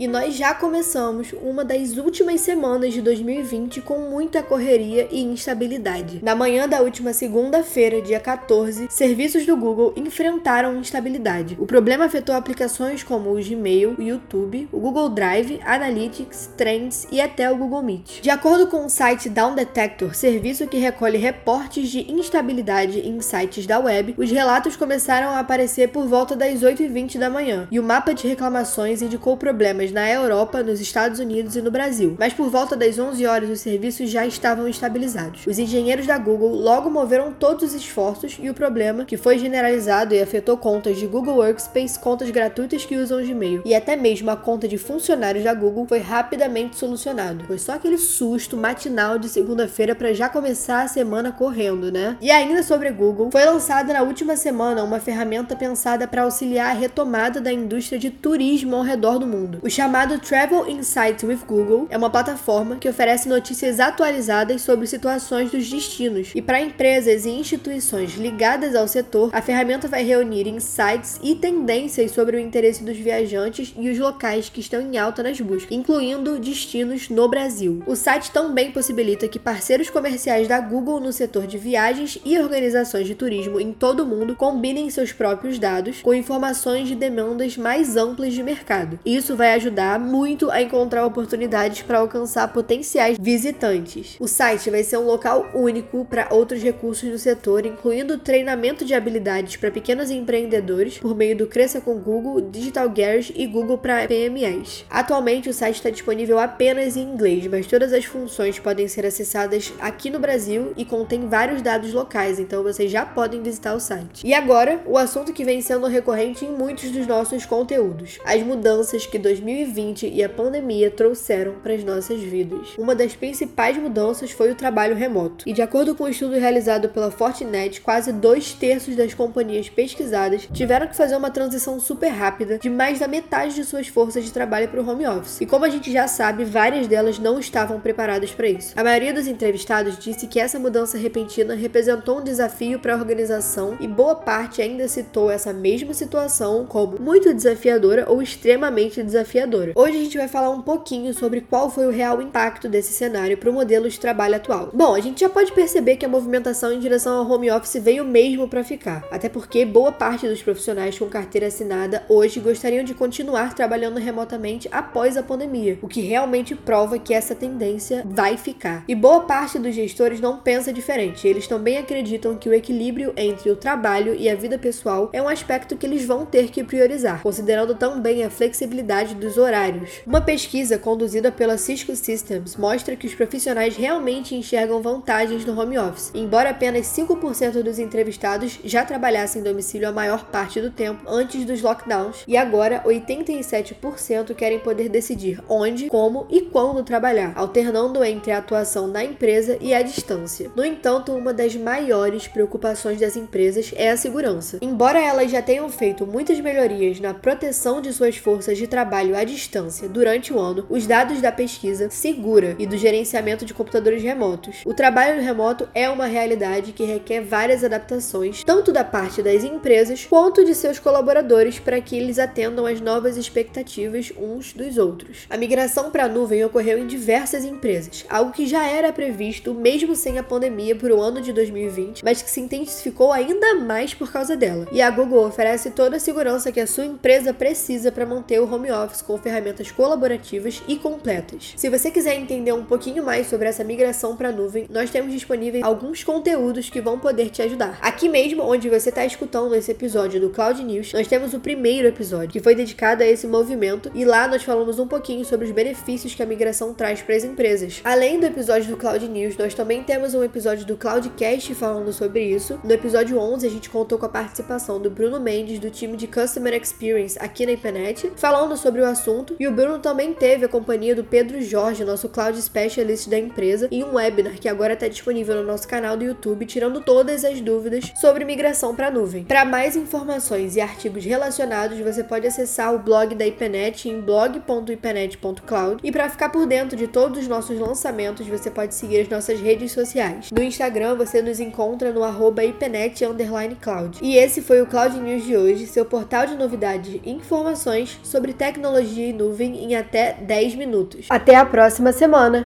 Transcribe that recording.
E nós já começamos uma das últimas semanas de 2020 com muita correria e instabilidade. Na manhã da última segunda-feira, dia 14, serviços do Google enfrentaram instabilidade. O problema afetou aplicações como o Gmail, o YouTube, o Google Drive, Analytics, Trends e até o Google Meet. De acordo com o site Down Detector, serviço que recolhe reportes de instabilidade em sites da web, os relatos começaram a aparecer por volta das 8h20 da manhã, e o mapa de reclamações indicou problemas na Europa, nos Estados Unidos e no Brasil, mas por volta das 11 horas os serviços já estavam estabilizados. Os engenheiros da Google logo moveram todos os esforços e o problema, que foi generalizado e afetou contas de Google Workspace, contas gratuitas que usam Gmail e até mesmo a conta de funcionários da Google, foi rapidamente solucionado. Foi só aquele susto matinal de segunda-feira para já começar a semana correndo, né? E ainda sobre Google, foi lançada na última semana uma ferramenta pensada para auxiliar a retomada da indústria de turismo ao redor do mundo. Os chamado Travel Insights with Google é uma plataforma que oferece notícias atualizadas sobre situações dos destinos. E para empresas e instituições ligadas ao setor, a ferramenta vai reunir insights e tendências sobre o interesse dos viajantes e os locais que estão em alta nas buscas, incluindo destinos no Brasil. O site também possibilita que parceiros comerciais da Google no setor de viagens e organizações de turismo em todo o mundo combinem seus próprios dados com informações de demandas mais amplas de mercado. Isso vai ajudar ajudar muito a encontrar oportunidades para alcançar potenciais visitantes. O site vai ser um local único para outros recursos do setor, incluindo treinamento de habilidades para pequenos empreendedores por meio do Cresça com Google, Digital Garage e Google para PMEs. Atualmente o site está disponível apenas em inglês, mas todas as funções podem ser acessadas aqui no Brasil e contém vários dados locais, então vocês já podem visitar o site. E agora, o assunto que vem sendo recorrente em muitos dos nossos conteúdos: as mudanças que 2020 2020 e a pandemia trouxeram para as nossas vidas. Uma das principais mudanças foi o trabalho remoto. E de acordo com um estudo realizado pela Fortinet, quase dois terços das companhias pesquisadas tiveram que fazer uma transição super rápida de mais da metade de suas forças de trabalho para o home office. E como a gente já sabe, várias delas não estavam preparadas para isso. A maioria dos entrevistados disse que essa mudança repentina representou um desafio para a organização e boa parte ainda citou essa mesma situação como muito desafiadora ou extremamente desafiadora Hoje a gente vai falar um pouquinho sobre qual foi o real impacto desse cenário para o modelo de trabalho atual. Bom, a gente já pode perceber que a movimentação em direção ao home office veio mesmo para ficar, até porque boa parte dos profissionais com carteira assinada hoje gostariam de continuar trabalhando remotamente após a pandemia, o que realmente prova que essa tendência vai ficar. E boa parte dos gestores não pensa diferente, eles também acreditam que o equilíbrio entre o trabalho e a vida pessoal é um aspecto que eles vão ter que priorizar, considerando também a flexibilidade dos horários. Uma pesquisa conduzida pela Cisco Systems mostra que os profissionais realmente enxergam vantagens no home office, embora apenas 5% dos entrevistados já trabalhassem em domicílio a maior parte do tempo antes dos lockdowns, e agora 87% querem poder decidir onde, como e quando trabalhar, alternando entre a atuação na empresa e a distância. No entanto, uma das maiores preocupações das empresas é a segurança. Embora elas já tenham feito muitas melhorias na proteção de suas forças de trabalho à distância durante o ano os dados da pesquisa segura e do gerenciamento de computadores remotos. O trabalho remoto é uma realidade que requer várias adaptações, tanto da parte das empresas quanto de seus colaboradores, para que eles atendam às novas expectativas uns dos outros. A migração para a nuvem ocorreu em diversas empresas, algo que já era previsto mesmo sem a pandemia para o ano de 2020, mas que se intensificou ainda mais por causa dela. E a Google oferece toda a segurança que a sua empresa precisa para manter o home office com ferramentas colaborativas e completas. Se você quiser entender um pouquinho mais sobre essa migração para a nuvem, nós temos disponíveis alguns conteúdos que vão poder te ajudar. Aqui mesmo, onde você está escutando esse episódio do Cloud News, nós temos o primeiro episódio, que foi dedicado a esse movimento, e lá nós falamos um pouquinho sobre os benefícios que a migração traz para as empresas. Além do episódio do Cloud News, nós também temos um episódio do Cloudcast falando sobre isso. No episódio 11, a gente contou com a participação do Bruno Mendes, do time de Customer Experience aqui na IPNET, falando sobre o assunto assunto. E o Bruno também teve a companhia do Pedro Jorge, nosso Cloud Specialist da empresa, em um webinar que agora está disponível no nosso canal do YouTube, tirando todas as dúvidas sobre migração para nuvem. Para mais informações e artigos relacionados, você pode acessar o blog da IPNET em blog.ipenet.cloud. E para ficar por dentro de todos os nossos lançamentos, você pode seguir as nossas redes sociais. No Instagram, você nos encontra no arroba ipenet_cloud. E esse foi o Cloud News de hoje, seu portal de novidades e informações sobre tecnologia e nuvem em até 10 minutos. Até a próxima semana!